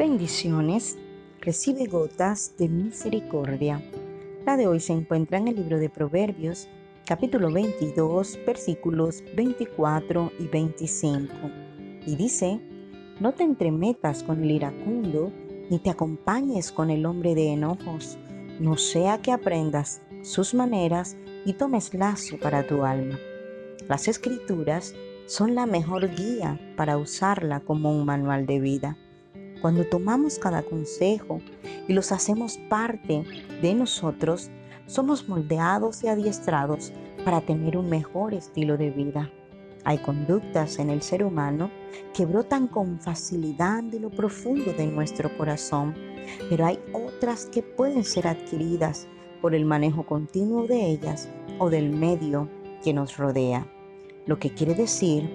Bendiciones. Recibe gotas de misericordia. La de hoy se encuentra en el libro de Proverbios, capítulo 22, versículos 24 y 25. Y dice, no te entremetas con el iracundo, ni te acompañes con el hombre de enojos, no sea que aprendas sus maneras y tomes lazo para tu alma. Las escrituras son la mejor guía para usarla como un manual de vida. Cuando tomamos cada consejo y los hacemos parte de nosotros, somos moldeados y adiestrados para tener un mejor estilo de vida. Hay conductas en el ser humano que brotan con facilidad de lo profundo de nuestro corazón, pero hay otras que pueden ser adquiridas por el manejo continuo de ellas o del medio que nos rodea. Lo que quiere decir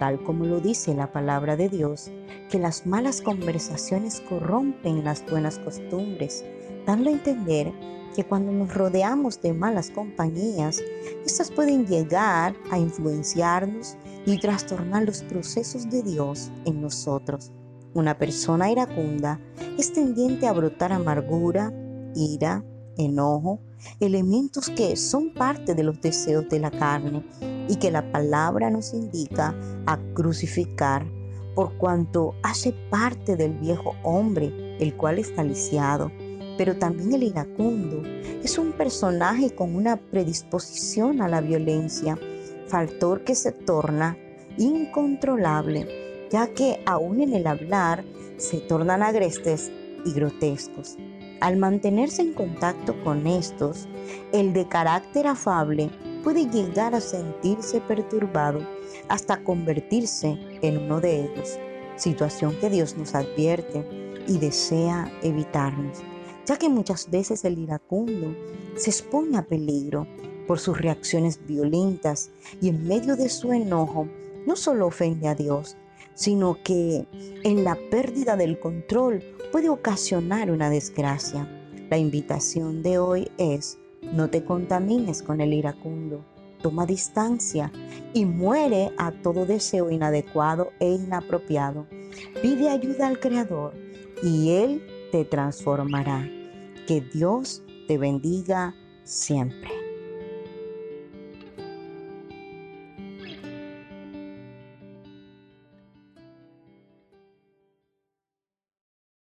tal como lo dice la palabra de Dios, que las malas conversaciones corrompen las buenas costumbres, dando a entender que cuando nos rodeamos de malas compañías, estas pueden llegar a influenciarnos y trastornar los procesos de Dios en nosotros. Una persona iracunda es tendiente a brotar amargura, ira, enojo, elementos que son parte de los deseos de la carne y que la palabra nos indica a crucificar por cuanto hace parte del viejo hombre, el cual está lisiado. Pero también el iracundo es un personaje con una predisposición a la violencia, factor que se torna incontrolable, ya que aún en el hablar se tornan agrestes y grotescos. Al mantenerse en contacto con estos, el de carácter afable puede llegar a sentirse perturbado hasta convertirse en uno de ellos, situación que Dios nos advierte y desea evitarnos, ya que muchas veces el iracundo se expone a peligro por sus reacciones violentas y en medio de su enojo no solo ofende a Dios, sino que en la pérdida del control puede ocasionar una desgracia. La invitación de hoy es no te contamines con el iracundo. Toma distancia y muere a todo deseo inadecuado e inapropiado. Pide ayuda al Creador y Él te transformará. Que Dios te bendiga siempre.